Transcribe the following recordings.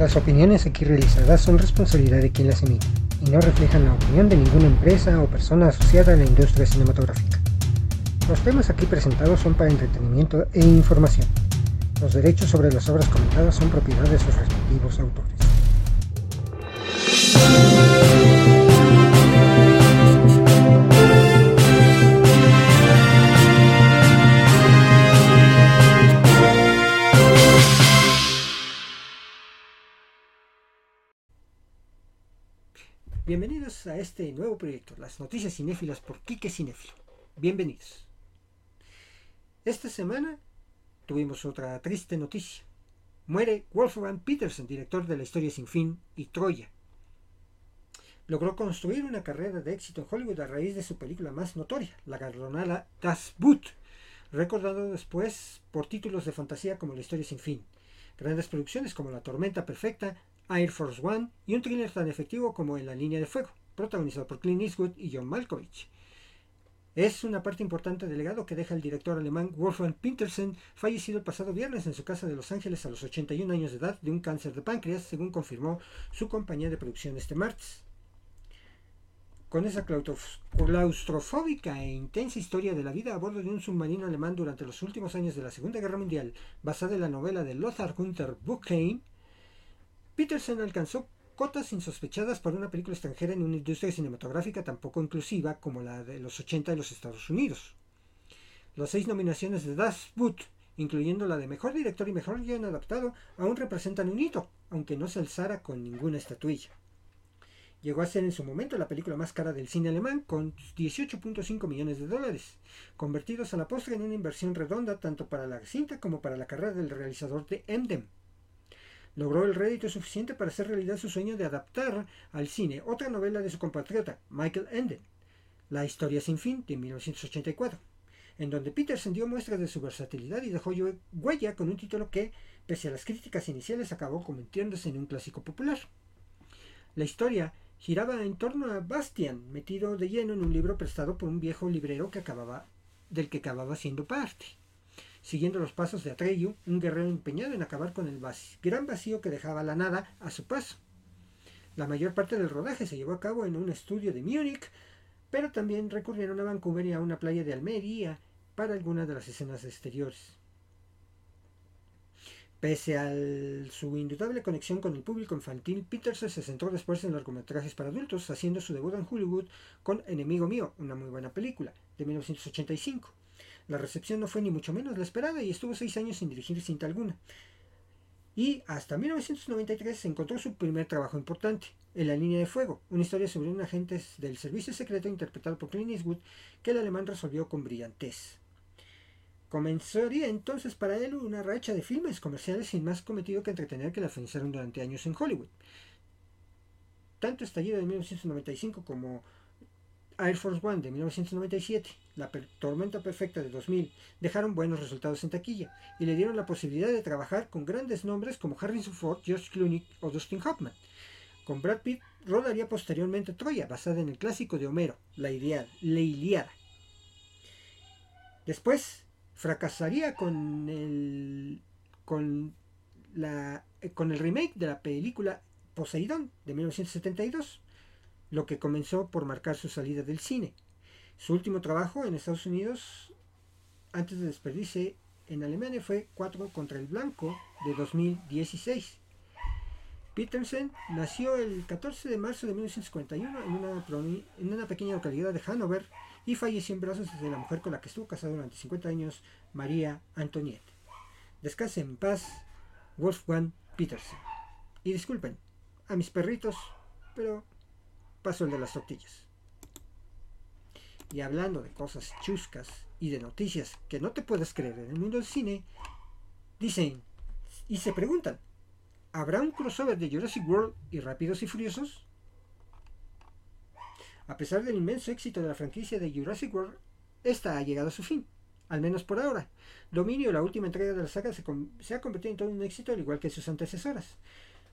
Las opiniones aquí realizadas son responsabilidad de quien las emite y no reflejan la opinión de ninguna empresa o persona asociada a la industria cinematográfica. Los temas aquí presentados son para entretenimiento e información. Los derechos sobre las obras comentadas son propiedad de sus respectivos autores. A este nuevo proyecto, las noticias cinéfilas por Quique Cinéfilo. Bienvenidos. Esta semana tuvimos otra triste noticia. Muere Wolfgang Petersen, director de La historia sin fin y Troya. Logró construir una carrera de éxito en Hollywood a raíz de su película más notoria, la galardonada Das Boot, recordado después por títulos de fantasía como La historia sin fin. Grandes producciones como La tormenta perfecta, Air Force One y un thriller tan efectivo como En la línea de fuego, protagonizado por Clint Eastwood y John Malkovich. Es una parte importante del legado que deja el director alemán Wolfgang Petersen, fallecido el pasado viernes en su casa de Los Ángeles a los 81 años de edad de un cáncer de páncreas, según confirmó su compañía de producción este martes. Con esa claustrofóbica e intensa historia de la vida a bordo de un submarino alemán durante los últimos años de la Segunda Guerra Mundial, basada en la novela de Lothar Günther Buchheim, Peterson alcanzó cotas insospechadas para una película extranjera en una industria cinematográfica tan poco inclusiva como la de los 80 de los Estados Unidos. Las seis nominaciones de Das Boot, incluyendo la de Mejor Director y Mejor Guión Adaptado, aún representan un hito, aunque no se alzara con ninguna estatuilla. Llegó a ser en su momento la película más cara del cine alemán, con 18.5 millones de dólares, convertidos a la postre en una inversión redonda tanto para la cinta como para la carrera del realizador de Emden logró el rédito suficiente para hacer realidad su sueño de adaptar al cine otra novela de su compatriota, Michael Enden, La historia sin fin, de 1984, en donde Peterson dio muestras de su versatilidad y dejó huella con un título que, pese a las críticas iniciales, acabó convirtiéndose en un clásico popular. La historia giraba en torno a Bastian, metido de lleno en un libro prestado por un viejo librero que acababa, del que acababa siendo parte siguiendo los pasos de Atreyu, un guerrero empeñado en acabar con el gran vacío que dejaba la nada a su paso. La mayor parte del rodaje se llevó a cabo en un estudio de Múnich, pero también recurrieron a Vancouver y a una playa de Almería para algunas de las escenas exteriores. Pese a su indudable conexión con el público infantil, Peterson se centró después en largometrajes para adultos, haciendo su debut en Hollywood con Enemigo Mío, una muy buena película, de 1985. La recepción no fue ni mucho menos la esperada y estuvo seis años sin dirigir cinta alguna. Y hasta 1993 se encontró su primer trabajo importante, En la línea de fuego, una historia sobre un agente del servicio secreto interpretado por Clint Eastwood que el alemán resolvió con brillantez. Comenzaría entonces para él una racha de filmes comerciales sin más cometido que entretener que la financiaron durante años en Hollywood. Tanto Estallido de 1995 como Air Force One de 1997, La Tormenta Perfecta de 2000 dejaron buenos resultados en taquilla y le dieron la posibilidad de trabajar con grandes nombres como Harrison Ford, George Clooney o Dustin Hoffman. Con Brad Pitt rodaría posteriormente Troya, basada en el clásico de Homero, La, Iliada. Después fracasaría con el, con, la, con el remake de la película Poseidón de 1972 lo que comenzó por marcar su salida del cine. Su último trabajo en Estados Unidos, antes de despedirse en Alemania, fue Cuatro contra el Blanco de 2016. Petersen nació el 14 de marzo de 1951 en una, pequeña localidad de Hannover y falleció en brazos de la mujer con la que estuvo casado durante 50 años, María Antoniette. Descanse en paz, Wolfgang Petersen. Y disculpen a mis perritos, pero paso el de las tortillas. Y hablando de cosas chuscas y de noticias que no te puedes creer en el mundo del cine, dicen y se preguntan, ¿habrá un crossover de Jurassic World y Rápidos y Furiosos? A pesar del inmenso éxito de la franquicia de Jurassic World, esta ha llegado a su fin, al menos por ahora. Dominio, la última entrega de la saga, se, se ha convertido en todo un éxito al igual que sus antecesoras.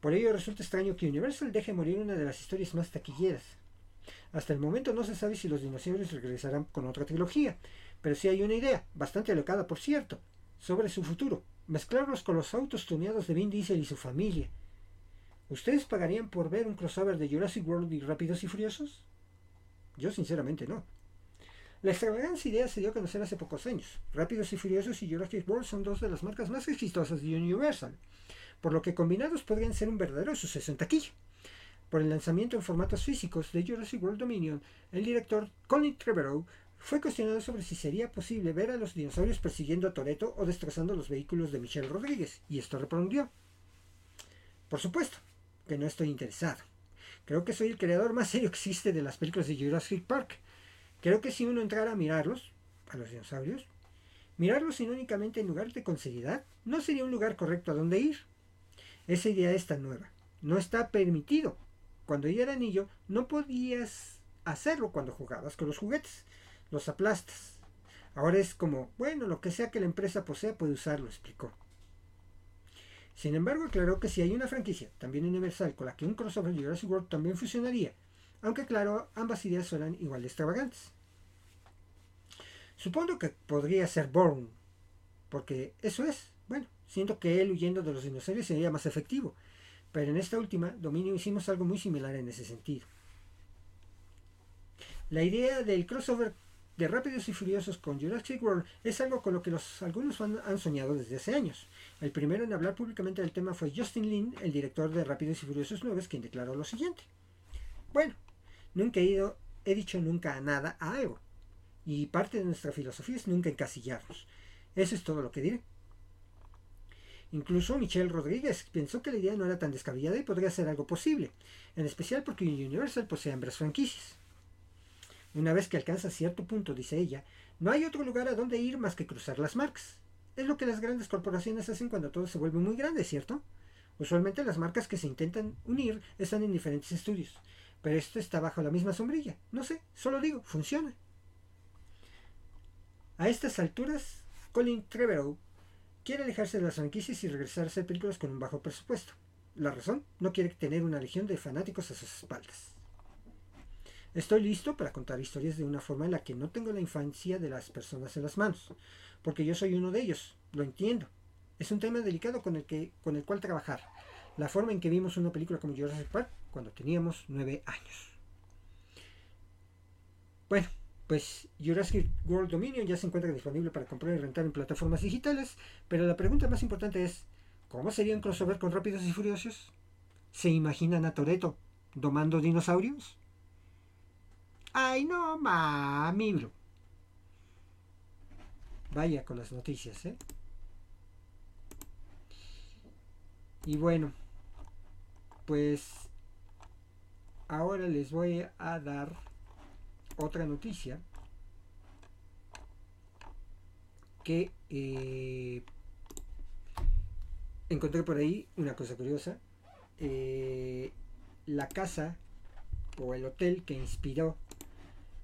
Por ello resulta extraño que Universal deje morir una de las historias más taquilleras. Hasta el momento no se sabe si los dinosaurios regresarán con otra trilogía, pero sí hay una idea, bastante alocada por cierto, sobre su futuro, mezclarlos con los autos tuneados de Vin Diesel y su familia. ¿Ustedes pagarían por ver un crossover de Jurassic World y Rápidos y Furiosos? Yo sinceramente no. La extravagante idea se dio a conocer hace pocos años. Rápidos y Furiosos y Jurassic World son dos de las marcas más exitosas de Universal, por lo que combinados podrían ser un verdadero suceso en taquilla. Por el lanzamiento en formatos físicos de Jurassic World Dominion, el director Colin Trevorrow fue cuestionado sobre si sería posible ver a los dinosaurios persiguiendo a Toreto o destrozando los vehículos de Michelle Rodríguez, y esto respondió. Por supuesto, que no estoy interesado. Creo que soy el creador más serio que existe de las películas de Jurassic Park. Creo que si uno entrara a mirarlos, a los dinosaurios, mirarlos únicamente en lugar de con seriedad, no sería un lugar correcto a donde ir. Esa idea es tan nueva. No está permitido. Cuando yo era niño, no podías hacerlo cuando jugabas con los juguetes. Los aplastas. Ahora es como, bueno, lo que sea que la empresa posea puede usarlo, explicó. Sin embargo, aclaró que si hay una franquicia, también universal, con la que un crossover de Jurassic World también funcionaría, aunque claro, ambas ideas suenan igual de extravagantes. Supongo que podría ser Bourne, porque eso es, bueno, siento que él huyendo de los dinosaurios sería más efectivo, pero en esta última, Dominio hicimos algo muy similar en ese sentido. La idea del crossover de Rápidos y Furiosos con Jurassic World es algo con lo que los, algunos han, soñado desde hace años. El primero en hablar públicamente del tema fue Justin Lin, el director de Rápidos y Furiosos 9, quien declaró lo siguiente. Bueno, nunca he, ido, he dicho nunca a nada a algo. Y parte de nuestra filosofía es nunca encasillarnos. Eso es todo lo que diré. Incluso Michelle Rodríguez pensó que la idea no era tan descabellada y podría ser algo posible, en especial porque Universal posee ambas franquicias. Una vez que alcanza cierto punto, dice ella, no hay otro lugar a donde ir más que cruzar las marcas. Es lo que las grandes corporaciones hacen cuando todo se vuelve muy grande, ¿cierto? Usualmente las marcas que se intentan unir están en diferentes estudios, pero esto está bajo la misma sombrilla. No sé, solo digo, funciona. A estas alturas, Colin Trevorrow quiere alejarse de las franquicias y regresar a hacer películas con un bajo presupuesto. La razón, no quiere tener una legión de fanáticos a sus espaldas. Estoy listo para contar historias de una forma en la que no tengo la infancia de las personas en las manos, porque yo soy uno de ellos, lo entiendo. Es un tema delicado con el, que, con el cual trabajar. La forma en que vimos una película como Jurassic Park cuando teníamos nueve años. Bueno, pues Jurassic World Dominion ya se encuentra disponible para comprar y rentar en plataformas digitales, pero la pregunta más importante es, ¿cómo sería un crossover con Rápidos y Furiosos? ¿Se imaginan a Toreto domando dinosaurios? Ay, no, mami. Vaya con las noticias, ¿eh? Y bueno, pues ahora les voy a dar otra noticia que eh, encontré por ahí una cosa curiosa. Eh, la casa o el hotel que inspiró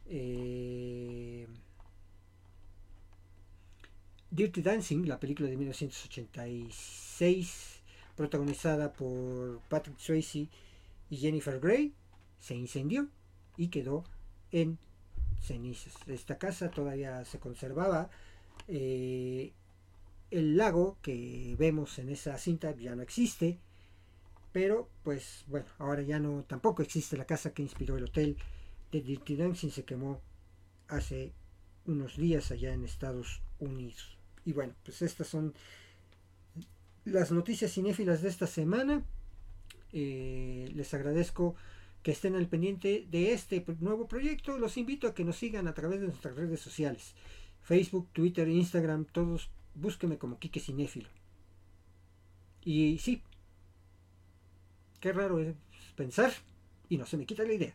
eh, Dirty Dancing, la película de 1986, protagonizada por Patrick Swayze y Jennifer Grey, se incendió y quedó en cenizas. Esta casa todavía se conservaba. Eh, el lago que vemos en esa cinta ya no existe. Pero pues bueno, ahora ya no tampoco existe la casa que inspiró el hotel de Dirty Dancing se quemó hace unos días allá en Estados Unidos. Y bueno, pues estas son las noticias cinéfilas de esta semana. Eh, les agradezco que estén al pendiente de este nuevo proyecto. Los invito a que nos sigan a través de nuestras redes sociales. Facebook, Twitter, Instagram, todos búsquenme como Kike Cinéfilo. Y sí, qué raro es pensar y no se me quita la idea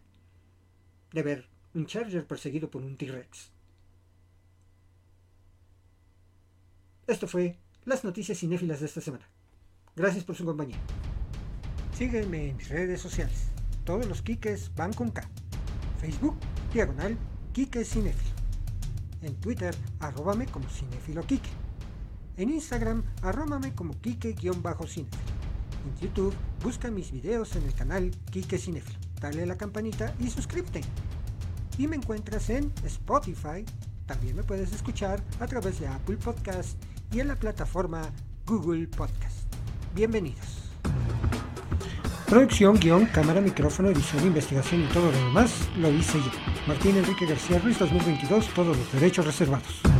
de ver un Charger perseguido por un T-Rex. Esto fue las noticias cinéfilas de esta semana. Gracias por su compañía. Sígueme en mis redes sociales. Todos los Kikes van con K. Facebook, diagonal, Kike Cinéfilo. En Twitter, arróbame como Cinéfilo Kike. En Instagram, arróbame como Kike-Cinéfilo. En YouTube, busca mis videos en el canal Kike Cinéfilo dale a la campanita y suscríbete. Y me encuentras en Spotify, también me puedes escuchar a través de Apple Podcast y en la plataforma Google Podcast. Bienvenidos. Producción, guion, cámara, micrófono, edición, investigación y todo lo demás lo hice yo. Martín Enrique García Ruiz 2022, todos los derechos reservados.